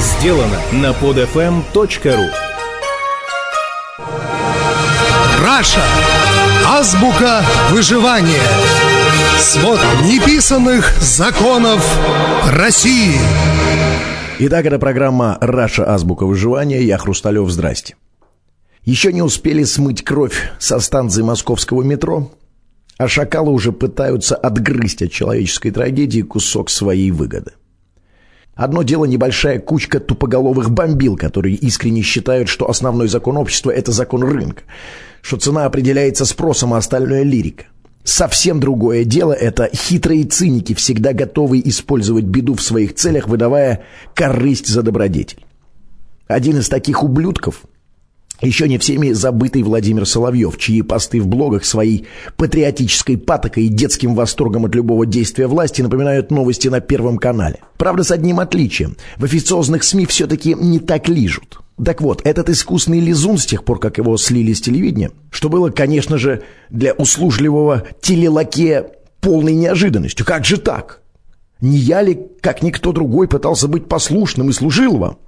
сделано на podfm.ru Раша. Азбука выживания. Свод неписанных законов России. Итак, это программа «Раша. Азбука выживания». Я Хрусталев. Здрасте. Еще не успели смыть кровь со станции московского метро, а шакалы уже пытаются отгрызть от человеческой трагедии кусок своей выгоды. Одно дело небольшая кучка тупоголовых бомбил, которые искренне считают, что основной закон общества – это закон рынка, что цена определяется спросом, а остальное – лирика. Совсем другое дело – это хитрые циники, всегда готовые использовать беду в своих целях, выдавая корысть за добродетель. Один из таких ублюдков – еще не всеми забытый Владимир Соловьев, чьи посты в блогах своей патриотической патокой и детским восторгом от любого действия власти напоминают новости на Первом канале. Правда, с одним отличием. В официозных СМИ все-таки не так лижут. Так вот, этот искусный лизун с тех пор, как его слили с телевидения, что было, конечно же, для услужливого телелакея полной неожиданностью. Как же так? Не я ли, как никто другой, пытался быть послушным и служил вам?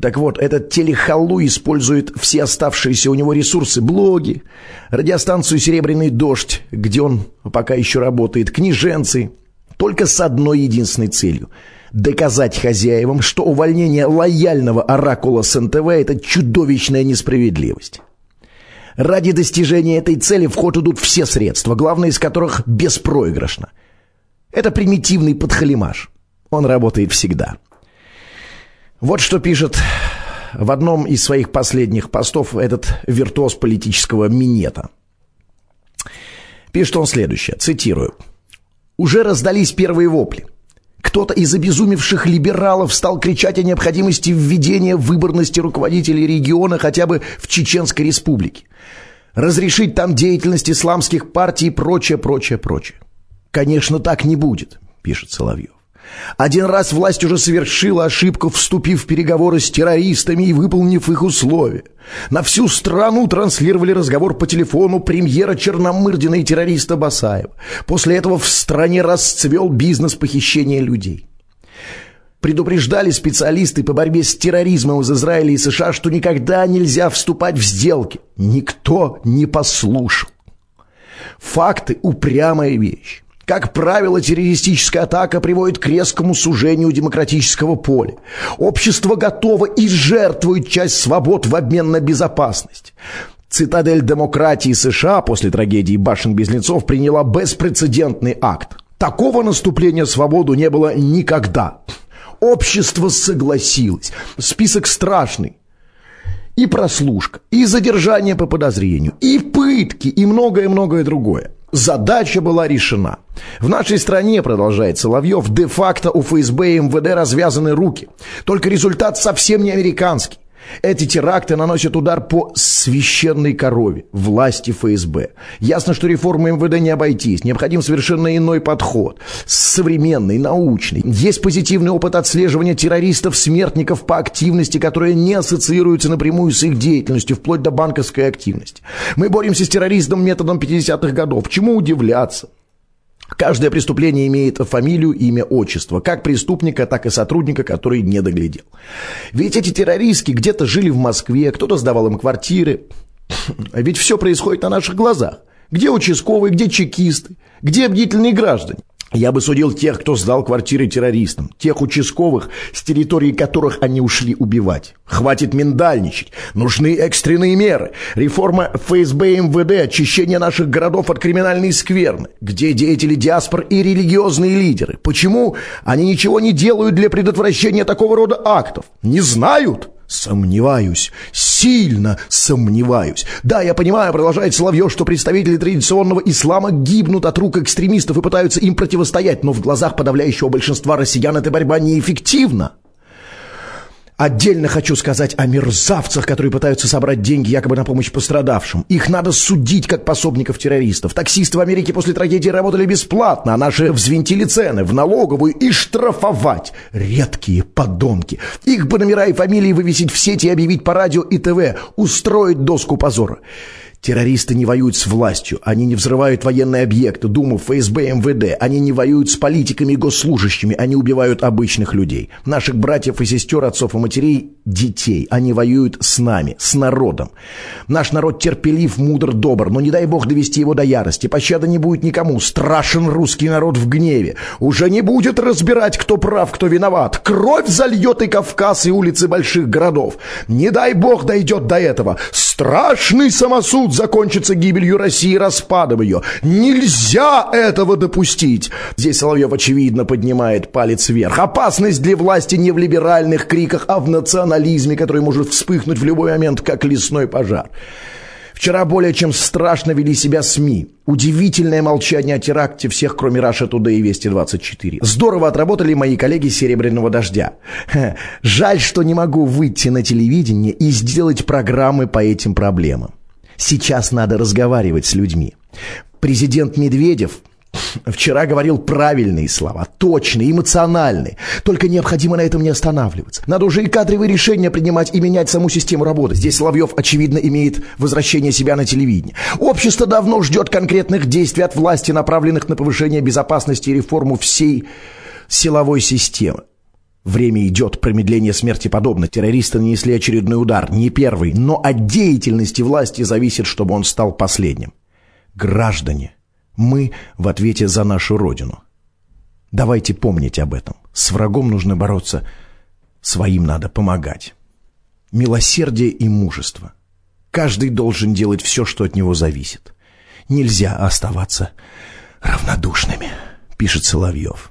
Так вот, этот телехалу использует все оставшиеся у него ресурсы, блоги, радиостанцию «Серебряный дождь», где он пока еще работает, книженцы, только с одной единственной целью – доказать хозяевам, что увольнение лояльного оракула с НТВ – это чудовищная несправедливость. Ради достижения этой цели в ход идут все средства, главное из которых беспроигрышно. Это примитивный подхалимаш. Он работает всегда – вот что пишет в одном из своих последних постов этот виртуоз политического минета. Пишет он следующее, цитирую. «Уже раздались первые вопли. Кто-то из обезумевших либералов стал кричать о необходимости введения выборности руководителей региона хотя бы в Чеченской республике. Разрешить там деятельность исламских партий и прочее, прочее, прочее. Конечно, так не будет, пишет Соловьев. Один раз власть уже совершила ошибку, вступив в переговоры с террористами и выполнив их условия. На всю страну транслировали разговор по телефону премьера Черномырдина и террориста Басаева. После этого в стране расцвел бизнес похищения людей. Предупреждали специалисты по борьбе с терроризмом из Израиля и США, что никогда нельзя вступать в сделки. Никто не послушал. Факты – упрямая вещь. Как правило, террористическая атака приводит к резкому сужению демократического поля. Общество готово и жертвует часть свобод в обмен на безопасность. Цитадель демократии США после трагедии башен-близнецов приняла беспрецедентный акт. Такого наступления свободу не было никогда. Общество согласилось. Список страшный. И прослушка, и задержание по подозрению, и пытки, и многое-многое другое. Задача была решена. В нашей стране, продолжает Соловьев, де-факто у ФСБ и МВД развязаны руки. Только результат совсем не американский. Эти теракты наносят удар по священной корове, власти ФСБ. Ясно, что реформы МВД не обойтись. Необходим совершенно иной подход. Современный, научный. Есть позитивный опыт отслеживания террористов-смертников по активности, которая не ассоциируется напрямую с их деятельностью, вплоть до банковской активности. Мы боремся с терроризмом методом 50-х годов. Чему удивляться? Каждое преступление имеет фамилию, имя, отчество, как преступника, так и сотрудника, который не доглядел. Ведь эти террористки где-то жили в Москве, кто-то сдавал им квартиры. Ведь все происходит на наших глазах. Где участковые, где чекисты, где бдительные граждане? Я бы судил тех, кто сдал квартиры террористам, тех участковых, с территории которых они ушли убивать. Хватит миндальничать. Нужны экстренные меры. Реформа ФСБ и МВД, очищение наших городов от криминальной скверны. Где деятели диаспор и религиозные лидеры? Почему они ничего не делают для предотвращения такого рода актов? Не знают? Сомневаюсь, сильно сомневаюсь. Да, я понимаю, продолжает Соловьев, что представители традиционного ислама гибнут от рук экстремистов и пытаются им противостоять, но в глазах подавляющего большинства россиян эта борьба неэффективна. Отдельно хочу сказать о мерзавцах, которые пытаются собрать деньги якобы на помощь пострадавшим. Их надо судить как пособников террористов. Таксисты в Америке после трагедии работали бесплатно, а наши взвинтили цены в налоговую и штрафовать. Редкие подонки. Их бы номера и фамилии вывесить в сети и объявить по радио и ТВ. Устроить доску позора. Террористы не воюют с властью, они не взрывают военные объекты, Думу, ФСБ, МВД, они не воюют с политиками и госслужащими, они убивают обычных людей, наших братьев и сестер, отцов и матерей, детей. Они воюют с нами, с народом. Наш народ терпелив, мудр, добр, но не дай бог довести его до ярости. Пощады не будет никому. Страшен русский народ в гневе. Уже не будет разбирать, кто прав, кто виноват. Кровь зальет и Кавказ, и улицы больших городов. Не дай бог дойдет до этого. Страшный самосуд закончится гибелью России распадом ее. Нельзя этого допустить. Здесь Соловьев, очевидно, поднимает палец вверх. Опасность для власти не в либеральных криках, а в национализме, который может вспыхнуть в любой момент, как лесной пожар. Вчера более чем страшно вели себя СМИ. Удивительное молчание о теракте всех, кроме Раша Туда и Вести 24. Здорово отработали мои коллеги Серебряного дождя. Жаль, что не могу выйти на телевидение и сделать программы по этим проблемам. Сейчас надо разговаривать с людьми. Президент Медведев Вчера говорил правильные слова, точные, эмоциональные. Только необходимо на этом не останавливаться. Надо уже и кадровые решения принимать и менять саму систему работы. Здесь Соловьев, очевидно, имеет возвращение себя на телевидении. Общество давно ждет конкретных действий от власти, направленных на повышение безопасности и реформу всей силовой системы. Время идет, промедление смерти подобно. Террористы нанесли очередной удар, не первый, но от деятельности власти зависит, чтобы он стал последним. Граждане, мы в ответе за нашу Родину. Давайте помнить об этом. С врагом нужно бороться, своим надо помогать. Милосердие и мужество. Каждый должен делать все, что от него зависит. Нельзя оставаться равнодушными, пишет Соловьев.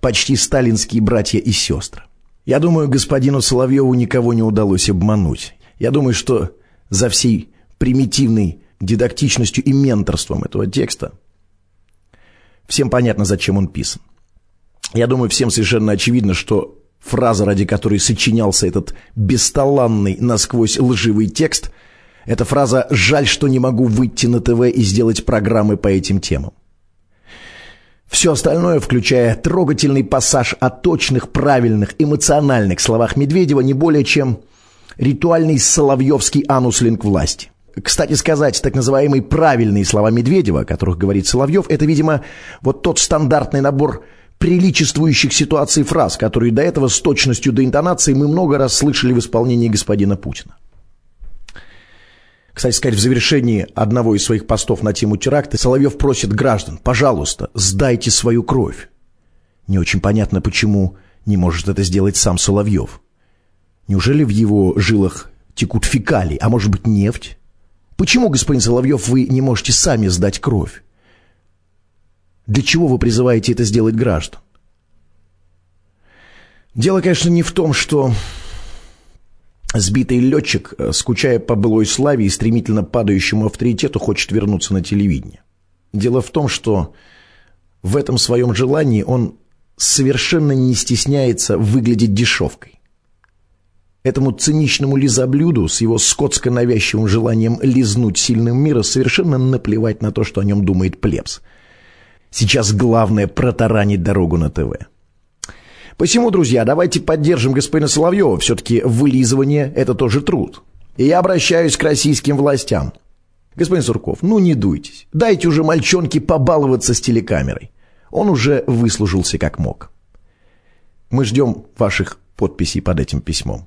Почти сталинские братья и сестры. Я думаю, господину Соловьеву никого не удалось обмануть. Я думаю, что за всей примитивной дидактичностью и менторством этого текста, всем понятно, зачем он писан. Я думаю, всем совершенно очевидно, что фраза, ради которой сочинялся этот бесталанный, насквозь лживый текст, это фраза «жаль, что не могу выйти на ТВ и сделать программы по этим темам». Все остальное, включая трогательный пассаж о точных, правильных, эмоциональных словах Медведева, не более чем ритуальный соловьевский ануслинг власти. Кстати сказать, так называемые правильные слова Медведева, о которых говорит Соловьев, это, видимо, вот тот стандартный набор приличествующих ситуаций фраз, которые до этого с точностью до интонации мы много раз слышали в исполнении господина Путина. Кстати сказать, в завершении одного из своих постов на тему теракта Соловьев просит граждан, пожалуйста, сдайте свою кровь. Не очень понятно, почему не может это сделать сам Соловьев. Неужели в его жилах текут фекалии, а может быть нефть? Почему, господин Соловьев, вы не можете сами сдать кровь? Для чего вы призываете это сделать граждан? Дело, конечно, не в том, что сбитый летчик, э, скучая по былой славе и стремительно падающему авторитету, хочет вернуться на телевидение. Дело в том, что в этом своем желании он совершенно не стесняется выглядеть дешевкой. Этому циничному лизоблюду с его скотско-навязчивым желанием лизнуть сильным мира совершенно наплевать на то, что о нем думает плебс. Сейчас главное протаранить дорогу на ТВ. Посему, друзья, давайте поддержим господина Соловьева. Все-таки вылизывание – это тоже труд. И я обращаюсь к российским властям. Господин Сурков, ну не дуйтесь. Дайте уже мальчонке побаловаться с телекамерой. Он уже выслужился как мог. Мы ждем ваших подписей под этим письмом.